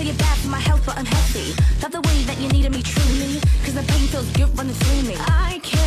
So you're bad for my health, but I'm healthy. Not the way that you needed me truly. Cause the pain feels good running through me. I can't.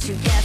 together.